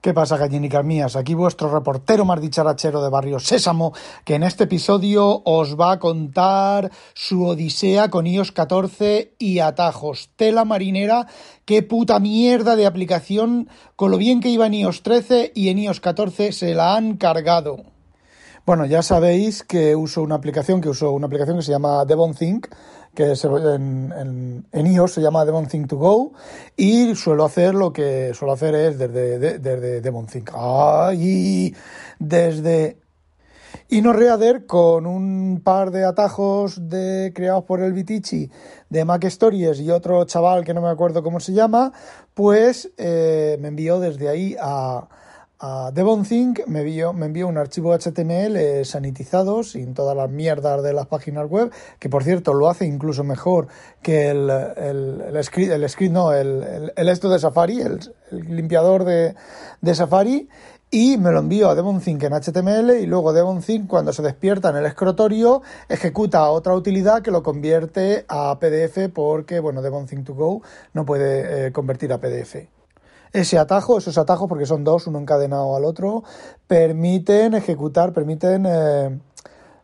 ¿Qué pasa, gallinicas mías? Aquí vuestro reportero más dicharachero de Barrio Sésamo, que en este episodio os va a contar su odisea con iOS 14 y atajos. Tela marinera, qué puta mierda de aplicación, con lo bien que iba en iOS 13 y en iOS 14 se la han cargado. Bueno, ya sabéis que uso una aplicación, que uso una aplicación que se llama DevonThink, que en, en, iOS se llama DevonThink to Go, y suelo hacer lo que suelo hacer es desde, desde DevonThink. ¡Ay! Desde InnoReader con un par de atajos de, creados por el Vitici de Mac Stories y otro chaval que no me acuerdo cómo se llama, pues eh, me envió desde ahí a, a DevonThink me envió, me envió un archivo HTML eh, sanitizado sin todas las mierdas de las páginas web, que por cierto lo hace incluso mejor que el, el, el script, el script, no, el, el, esto de Safari, el, limpiador de, de, Safari, y me lo envío a DevonThink en HTML y luego DevonThink cuando se despierta en el escritorio ejecuta otra utilidad que lo convierte a PDF porque, bueno, DevonThink to Go no puede eh, convertir a PDF ese atajo, esos atajos, porque son dos, uno encadenado al otro, permiten ejecutar, permiten eh,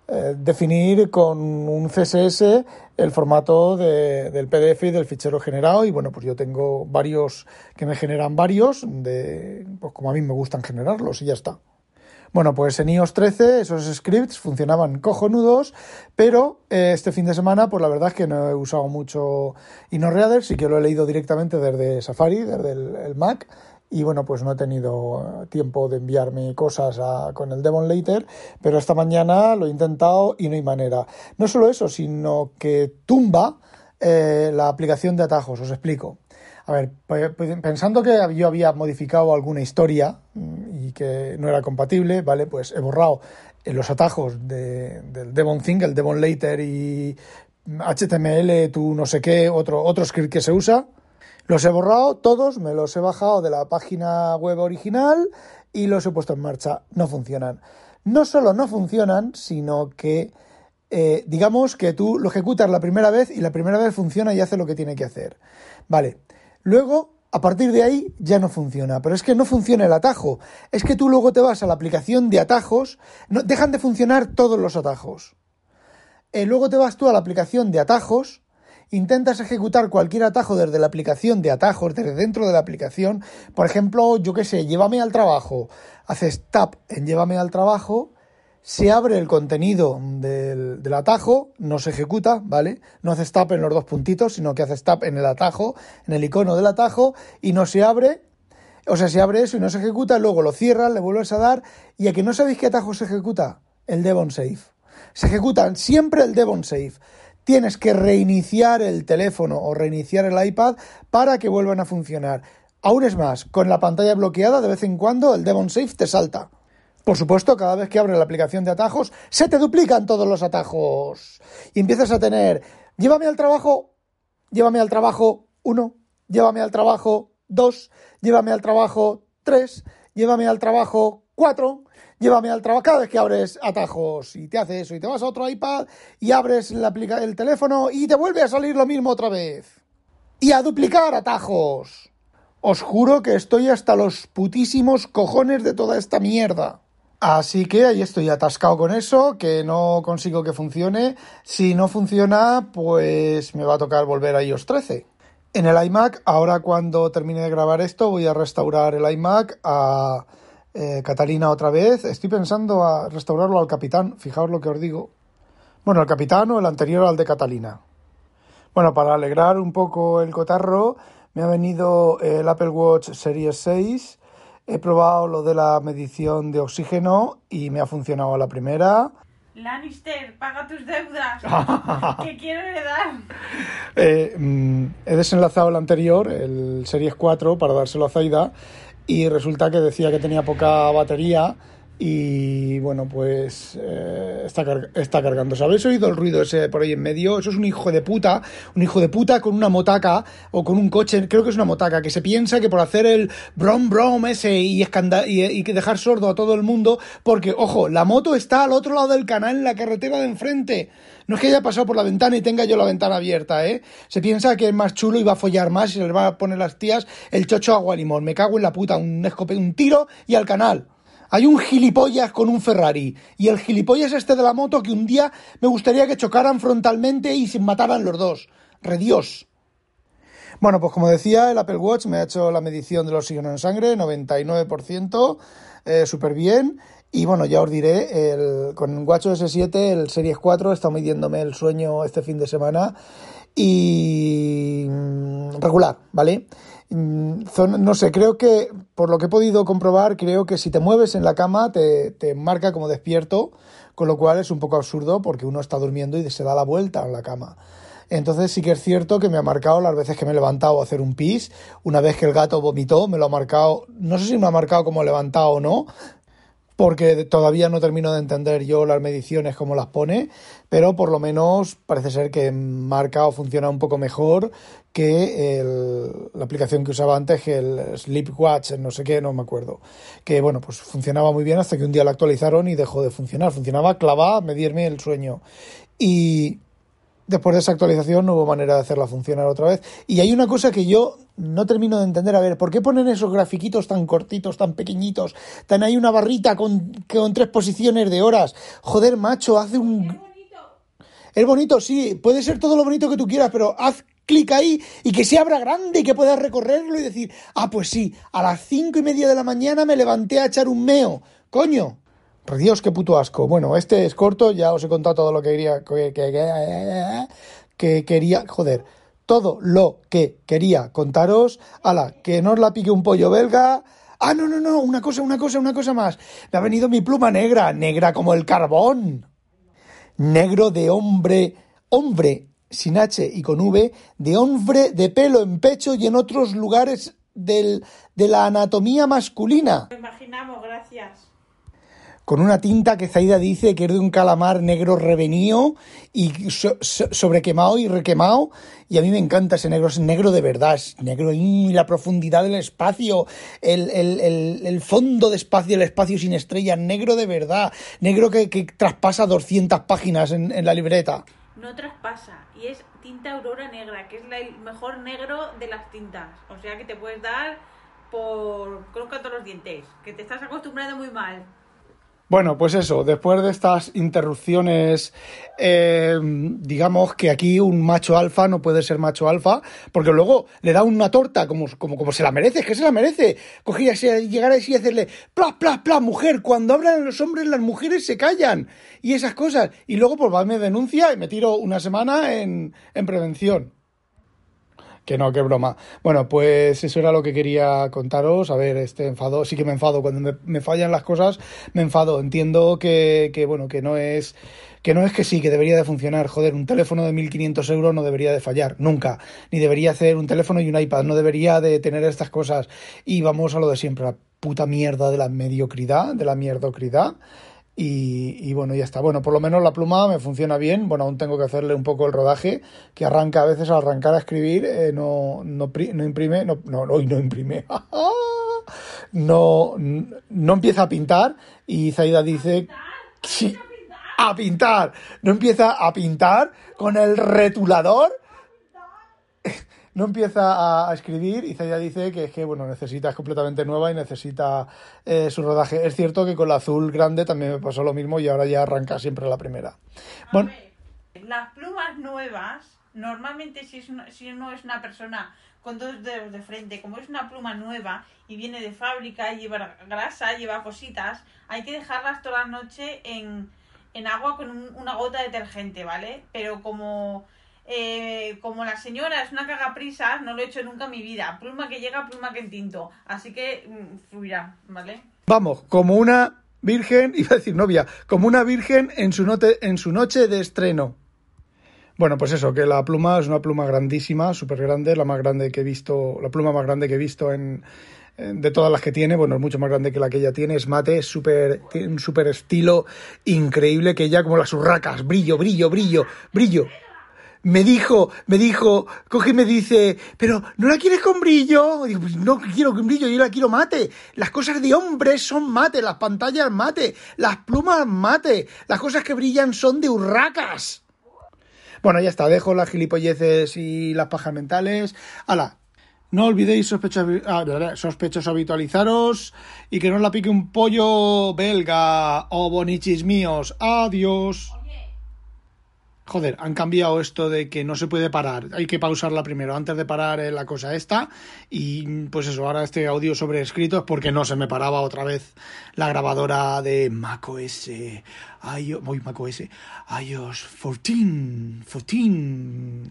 eh, definir con un CSS el formato del PDF y del fichero generado. Y bueno, pues yo tengo varios que me generan varios, de, pues como a mí me gustan generarlos y ya está. Bueno, pues en iOS 13 esos scripts funcionaban cojonudos, pero eh, este fin de semana, pues la verdad es que no he usado mucho InnoReader, sí que lo he leído directamente desde Safari, desde el, Mac, y bueno, pues no he tenido tiempo de enviarme cosas con el Devon Later, pero esta mañana lo he intentado y no hay manera. No solo eso, sino que tumba eh, la aplicación de atajos, os explico. A ver, pensando que yo había modificado alguna historia mm, que no era compatible, ¿vale? Pues he borrado los atajos de, del Devon Thing, el Devon Later y HTML, tu no sé qué, otro, otro script que se usa. Los he borrado todos, me los he bajado de la página web original y los he puesto en marcha. No funcionan. No solo no funcionan, sino que eh, digamos que tú lo ejecutas la primera vez y la primera vez funciona y hace lo que tiene que hacer. Vale, Luego, a partir de ahí ya no funciona. Pero es que no funciona el atajo. Es que tú luego te vas a la aplicación de atajos, no, dejan de funcionar todos los atajos. Eh, luego te vas tú a la aplicación de atajos, intentas ejecutar cualquier atajo desde la aplicación de atajos, desde dentro de la aplicación. Por ejemplo, yo qué sé, llévame al trabajo. Haces tap en llévame al trabajo se abre el contenido del, atajo, no se ejecuta, ¿vale? No hace tap en los dos puntitos, sino que hace tap en el atajo, en el icono del atajo, y no se abre, o sea, se abre eso y no se ejecuta, luego lo cierras, le vuelves a dar, y a que no sabéis qué atajo se ejecuta, el Devon Safe. Se ejecutan siempre el Devon Safe. Tienes que reiniciar el teléfono o reiniciar el iPad para que vuelvan a funcionar. Aún es más, con la pantalla bloqueada, de vez en cuando el Devon Safe te salta. Por supuesto, cada vez que abres la aplicación de atajos, se te duplican todos los atajos. Y empiezas a tener, llévame al trabajo, llévame al trabajo uno, llévame al trabajo dos, llévame al trabajo tres, llévame al trabajo cuatro, llévame al trabajo. Cada vez que abres atajos y te hace eso y te vas a otro iPad y abres la el teléfono y te vuelve a salir lo mismo otra vez. Y a duplicar atajos. Os juro que estoy hasta los putísimos cojones de toda esta mierda. Así que ahí estoy atascado con eso, que no consigo que funcione. Si no funciona, pues me va a tocar volver a iOS 13. En el iMac, ahora cuando termine de grabar esto, voy a restaurar el iMac a eh, Catalina otra vez. Estoy pensando a restaurarlo al Capitán, fijaos lo que os digo. Bueno, el Capitán o el anterior al de Catalina. Bueno, para alegrar un poco el cotarro, me ha venido el Apple Watch Series 6 He probado lo de la medición de oxígeno y me ha funcionado a la primera. Lannister, paga tus deudas. ¿Qué quiero heredar? Eh, mm, he desenlazado el anterior, el Series 4, para dárselo a Zaida y resulta que decía que tenía poca batería y bueno, pues eh, está, está cargando. ¿Habéis oído el ruido ese por ahí en medio? Eso es un hijo de puta, un hijo de puta con una motaca o con un coche, creo que es una motaca, que se piensa que por hacer el brom brom ese y, y, y dejar sordo a todo el mundo, porque, ojo, la moto está al otro lado del canal en la carretera de enfrente. No es que haya pasado por la ventana y tenga yo la ventana abierta, ¿eh? Se piensa que es más chulo y va a follar más y se le va a poner las tías el chocho agua limón. Me cago en la puta, un un tiro y al canal. Hay un gilipollas con un Ferrari y el gilipollas este de la moto que un día me gustaría que chocaran frontalmente y se mataran los dos. Redios. Bueno, pues como decía, el Apple Watch me ha hecho la medición del oxígeno en sangre, 99%, eh, súper bien. Y bueno, ya os diré, el, con WatchOS S7, el Series 4, está midiéndome el sueño este fin de semana. Y mm, regular, ¿vale? Mm, no sé, creo que, por lo que he podido comprobar, creo que si te mueves en la cama te, te, marca como despierto, con lo cual es un poco absurdo porque uno está durmiendo y se da la vuelta en la cama. Entonces sí que es cierto que me ha marcado las veces que me he levantado a hacer un pis, una vez que el gato vomitó, me lo ha marcado, no sé si me ha marcado como levantado o no, porque todavía no termino de entender yo las mediciones como las pone, pero por lo menos parece ser que marca o funciona un poco mejor que la aplicación que usaba antes, que el Sleepwatch, no sé qué, no me acuerdo. Que bueno, pues funcionaba muy bien hasta que un día la actualizaron y dejó de funcionar. Funcionaba clavada, medirme el sueño. Y después de esa actualización no hubo manera de hacerla funcionar otra vez. Y hay una cosa que yo no termino de entender. A ver, ¿por qué ponen esos grafiquitos tan cortitos, tan pequeñitos? Tan hay una barrita con, con tres posiciones de horas. Joder, macho, hace un... Es bonito, sí, puede ser todo lo bonito que tú quieras, pero haz clic ahí y que se abra grande y que puedas recorrerlo y decir, ah, pues sí, a las cinco y media de la mañana me levanté a echar un meo. Coño, Dios, qué puto asco. Bueno, este es corto, ya os he contado todo lo que quería. Que, que, quería. Joder. Todo lo que quería contaros. Ala, que no os la pique un pollo belga. Ah, no, no, no, una cosa, una cosa, una cosa más. Me ha venido mi pluma negra, negra como el carbón. Negro de hombre, hombre sin H y con V, de hombre de pelo en pecho y en otros lugares del, de la anatomía masculina. Lo imaginamos, gracias con una tinta que Zaida dice que es de un calamar negro revenido y sobrequemado y requemado. Y a mí me encanta ese negro, es negro de verdad, es negro y la profundidad del espacio, el, el, fondo de espacio, el espacio sin estrellas, negro de verdad, negro que, traspasa 200 páginas en, en la libreta. No traspasa, y es tinta aurora negra, que es el mejor negro de las tintas. O sea que te puedes dar por creo que todos los dientes, que te estás acostumbrando muy mal. Bueno, pues eso, después de estas interrupciones, eh, digamos que aquí un macho alfa no puede ser macho alfa, porque luego le da una torta como, como, como se la merece, es que se la merece. Cogía, llegar así y hacerle, pla, pla, pla, mujer, cuando hablan los hombres las mujeres se callan, y esas cosas. Y luego pues va, me denuncia y me tiro una semana en, en prevención. Que no, qué broma. Bueno, pues eso era lo que quería contaros. A ver, este enfado, sí que me enfado. Cuando me, fallan las cosas, me enfado. Entiendo que, que, bueno, que no es que no es que sí, que debería de funcionar. Joder, un teléfono de 1.500 euros no debería de fallar, nunca. Ni debería hacer un teléfono y un iPad, no debería de tener estas cosas. Y vamos a lo de siempre, la puta mierda de la mediocridad, de la mierdocridad. Y, bueno, ya está. Bueno, por lo menos la pluma me funciona bien. Bueno, aún tengo que hacerle un poco el rodaje, que arranca a veces al arrancar a escribir, eh, no, no, no, imprime, no, no, hoy no imprime. no, no empieza a pintar y Zaida dice... Sí, a pintar. No empieza a pintar con el retulador no empieza a, escribir y Zaya dice que es que, bueno, necesita, es completamente nueva y necesita eh, su rodaje. Es cierto que con la azul grande también me pasó lo mismo y ahora ya arranca siempre la primera. Bueno, las plumas nuevas, normalmente si, es si no es una persona con dos dedos de frente, como es una pluma nueva y viene de fábrica, y lleva grasa, lleva cositas, hay que dejarlas toda la noche en, en agua con una gota de detergente, ¿vale? Pero como eh, como la señora es una cagaprisas, no lo he hecho nunca en mi vida. Pluma que llega, pluma que entinto. Así que mm, fluirá, ¿vale? Vamos, como una virgen, iba a decir novia, como una virgen en su, en su noche de estreno. Bueno, pues eso, que la pluma es una pluma grandísima, súper grande, la más grande que he visto, la pluma más grande que he visto en, de todas las que tiene, bueno, es mucho más grande que la que ella tiene, es mate, es tiene un súper estilo increíble que ella como las urracas, brillo, brillo, brillo, brillo. Me dijo, me dijo, coge y me dice, pero ¿no la quieres con brillo? Pues no quiero con brillo, yo la quiero mate. Las cosas de hombres son mate, las pantallas mate, las plumas mate, las cosas que brillan son de urracas. Bueno, ya está, dejo las gilipolleces y las pajas mentales. Hala, no olvidéis sospechosos, ah, sospechosos habitualizaros y que no la pique un pollo belga o bonichis míos. Adiós. Joder, han cambiado esto de que no se puede parar, hay que pausarla primero antes de parar eh, la cosa esta y pues eso, ahora este audio sobrescrito es porque no se me paraba otra vez la grabadora de macOS, voy macOS, iOS 14, 14,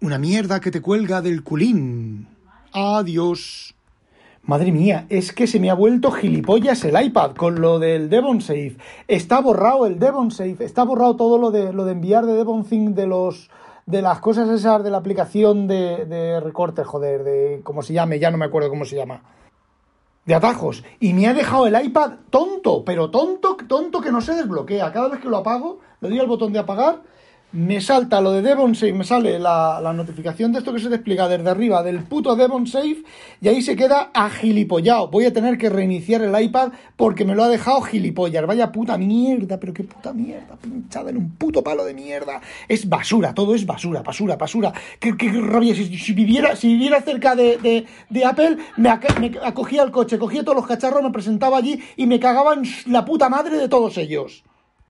una mierda que te cuelga del culín. Adiós. Madre mía, es que se me ha vuelto gilipollas el iPad con lo del Devon Safe. Está borrado el Devon Safe, está borrado todo lo de lo de enviar de Devon Think de los de las cosas esas de la aplicación de, de joder, de cómo se llame, ya no me acuerdo cómo se llama. De atajos. Y me ha dejado el iPad tonto, pero tonto, tonto que no se desbloquea. Cada vez que lo apago, le doy al botón de apagar me salta lo de Devon Safe, me sale la, notificación de esto que se despliega desde arriba del puto Devon Safe y ahí se queda agilipollado. Voy a tener que reiniciar el iPad porque me lo ha dejado gilipollas. Vaya puta mierda, pero qué puta mierda, pinchada en un puto palo de mierda. Es basura, todo es basura, basura, basura. Qué, rabia, si, viviera, si viviera cerca de, Apple, me, me acogía el coche, cogía todos los cacharros, me presentaba allí y me cagaban la puta madre de todos ellos.